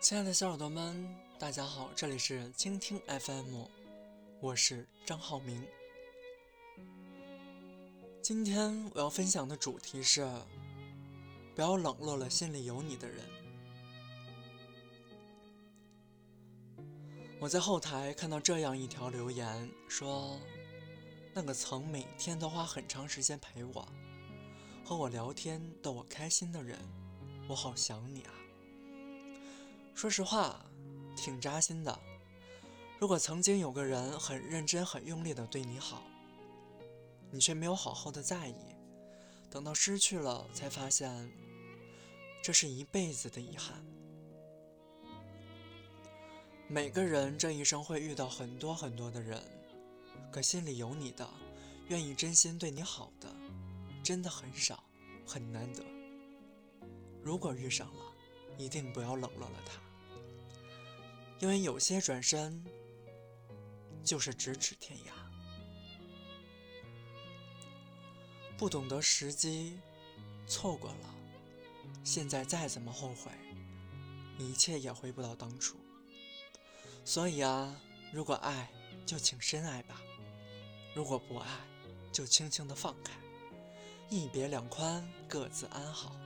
亲爱的小耳朵们，大家好，这里是倾听 FM，我是张浩明。今天我要分享的主题是：不要冷落了心里有你的人。我在后台看到这样一条留言，说那个曾每天都花很长时间陪我、和我聊天、逗我开心的人，我好想你啊。说实话，挺扎心的。如果曾经有个人很认真、很用力的对你好，你却没有好好的在意，等到失去了，才发现这是一辈子的遗憾。每个人这一生会遇到很多很多的人，可心里有你的、愿意真心对你好的，真的很少，很难得。如果遇上了，一定不要冷落了他。因为有些转身就是咫尺天涯，不懂得时机，错过了，现在再怎么后悔，一切也回不到当初。所以啊，如果爱，就请深爱吧；如果不爱，就轻轻的放开，一别两宽，各自安好。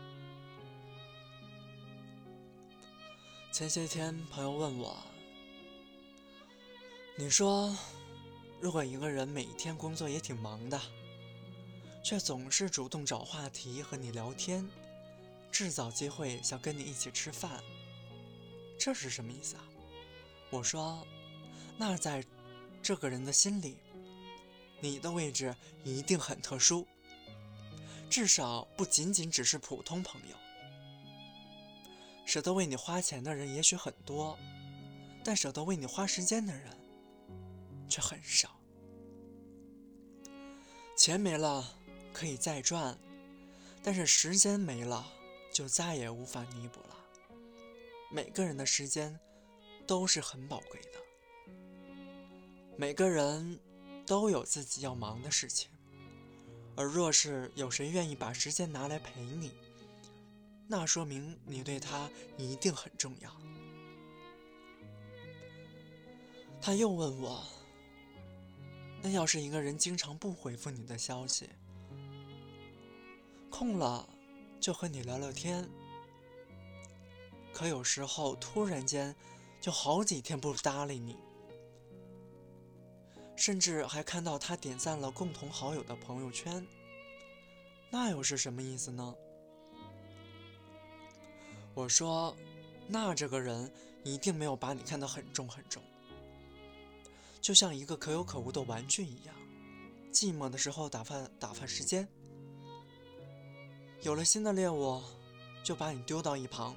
前些天，朋友问我：“你说，如果一个人每天工作也挺忙的，却总是主动找话题和你聊天，制造机会想跟你一起吃饭，这是什么意思啊？”我说：“那在这个人的心里，你的位置一定很特殊，至少不仅仅只是普通朋友。”舍得为你花钱的人也许很多，但舍得为你花时间的人却很少。钱没了可以再赚，但是时间没了就再也无法弥补了。每个人的时间都是很宝贵的，每个人都有自己要忙的事情，而若是有谁愿意把时间拿来陪你，那说明你对他一定很重要。他又问我：“那要是一个人经常不回复你的消息，空了就和你聊聊天，可有时候突然间就好几天不搭理你，甚至还看到他点赞了共同好友的朋友圈，那又是什么意思呢？”我说：“那这个人一定没有把你看得很重很重，就像一个可有可无的玩具一样，寂寞的时候打发打发时间，有了新的猎物就把你丢到一旁，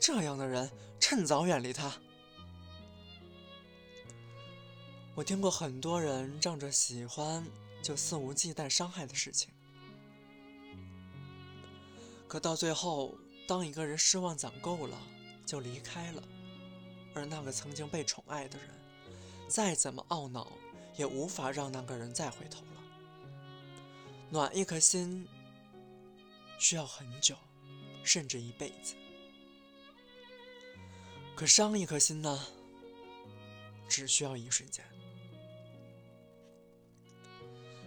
这样的人趁早远离他。”我听过很多人仗着喜欢就肆无忌惮伤害的事情，可到最后。当一个人失望攒够了，就离开了，而那个曾经被宠爱的人，再怎么懊恼，也无法让那个人再回头了。暖一颗心需要很久，甚至一辈子；可伤一颗心呢，只需要一瞬间。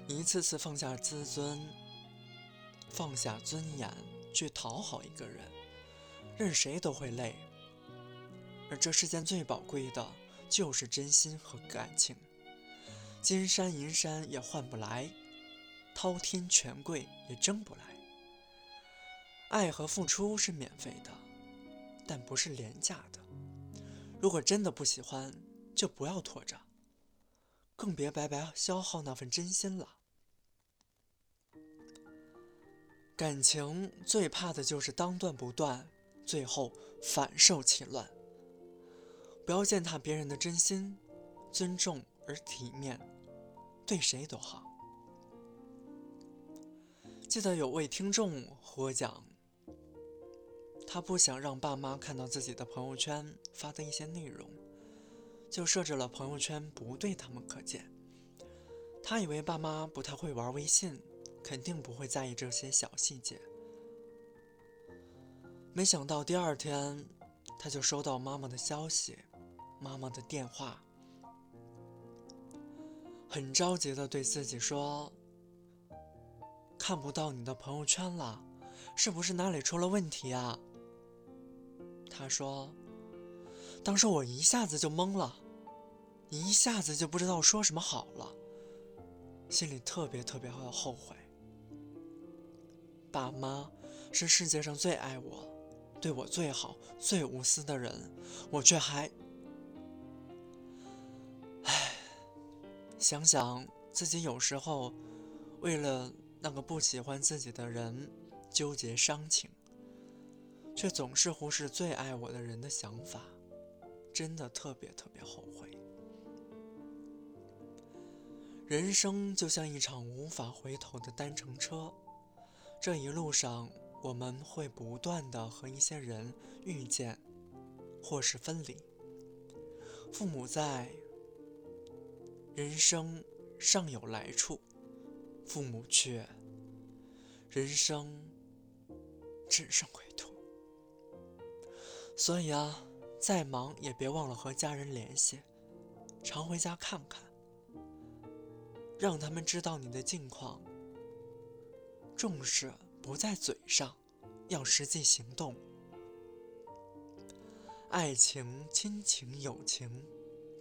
一次次放下自尊，放下尊严。去讨好一个人，任谁都会累。而这世间最宝贵的，就是真心和感情。金山银山也换不来，滔天权贵也争不来。爱和付出是免费的，但不是廉价的。如果真的不喜欢，就不要拖着，更别白白消耗那份真心了。感情最怕的就是当断不断，最后反受其乱。不要践踏别人的真心，尊重而体面，对谁都好。记得有位听众和我讲，他不想让爸妈看到自己的朋友圈发的一些内容，就设置了朋友圈不对他们可见。他以为爸妈不太会玩微信。肯定不会在意这些小细节。没想到第二天，他就收到妈妈的消息，妈妈的电话，很着急的对自己说：“看不到你的朋友圈了，是不是哪里出了问题啊？”他说：“当时我一下子就懵了，一下子就不知道说什么好了，心里特别特别后悔。爸妈是世界上最爱我。”对我最好、最无私的人，我却还……唉，想想自己有时候为了那个不喜欢自己的人纠结伤情，却总是忽视最爱我的人的想法，真的特别特别后悔。人生就像一场无法回头的单程车，这一路上。我们会不断的和一些人遇见，或是分离。父母在，人生尚有来处；父母去，人生只剩归途。所以啊，再忙也别忘了和家人联系，常回家看看，让他们知道你的近况，重视。不在嘴上，要实际行动。爱情、亲情、友情，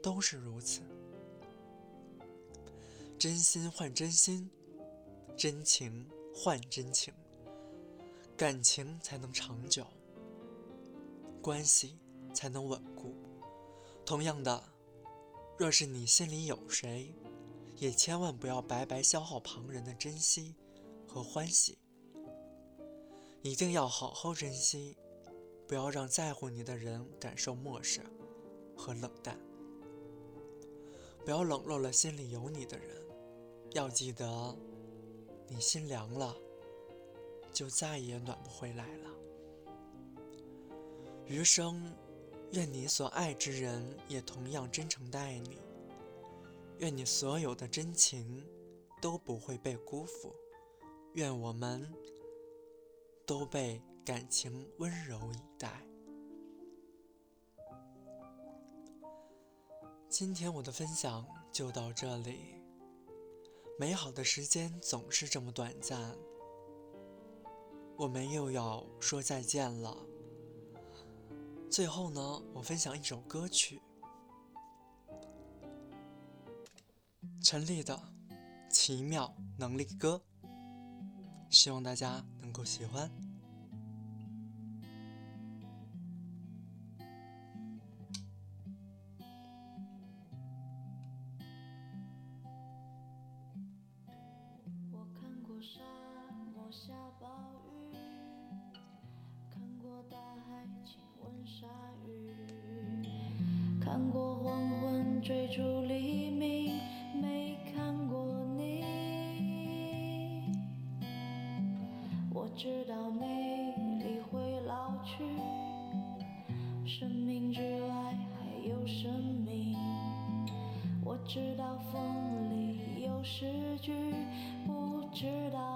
都是如此。真心换真心，真情换真情，感情才能长久，关系才能稳固。同样的，若是你心里有谁，也千万不要白白消耗旁人的珍惜和欢喜。一定要好好珍惜，不要让在乎你的人感受漠视和冷淡。不要冷落了心里有你的人。要记得，你心凉了，就再也暖不回来了。余生，愿你所爱之人也同样真诚的爱你。愿你所有的真情都不会被辜负。愿我们。都被感情温柔以待。今天我的分享就到这里。美好的时间总是这么短暂，我们又要说再见了。最后呢，我分享一首歌曲，陈粒的《奇妙能力歌》。希望大家能够喜欢。我看过沙漠下暴雨，看过大海亲吻鲨鱼，看过黄昏追逐黎明，没看过你。知道美丽会老去，生命之外还有生命。我知道风里有诗句，不知道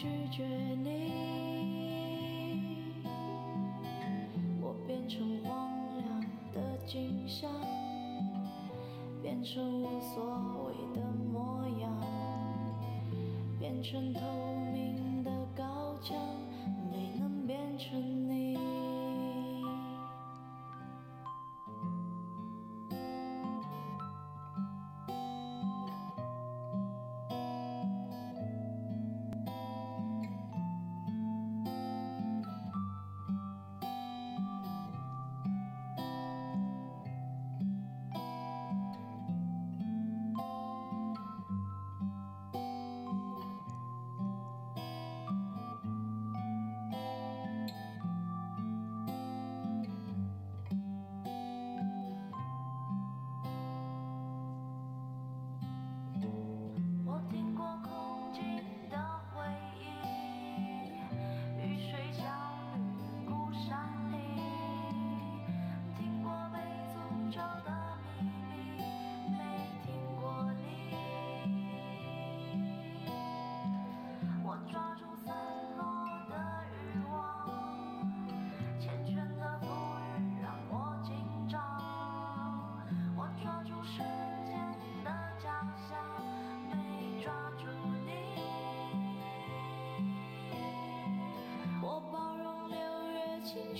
拒绝你。我变成荒凉的景象，变成无所谓的模样，变成透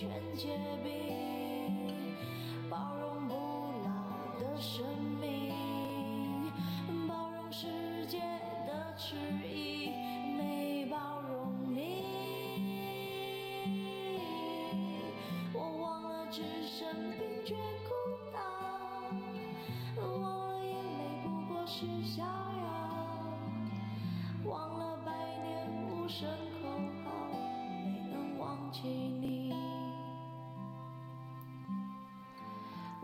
全结冰，包容不老的生命，包容世界的迟疑，没包容你。我忘了置身冰绝孤岛，忘了眼泪不过是逍遥，忘了百年无声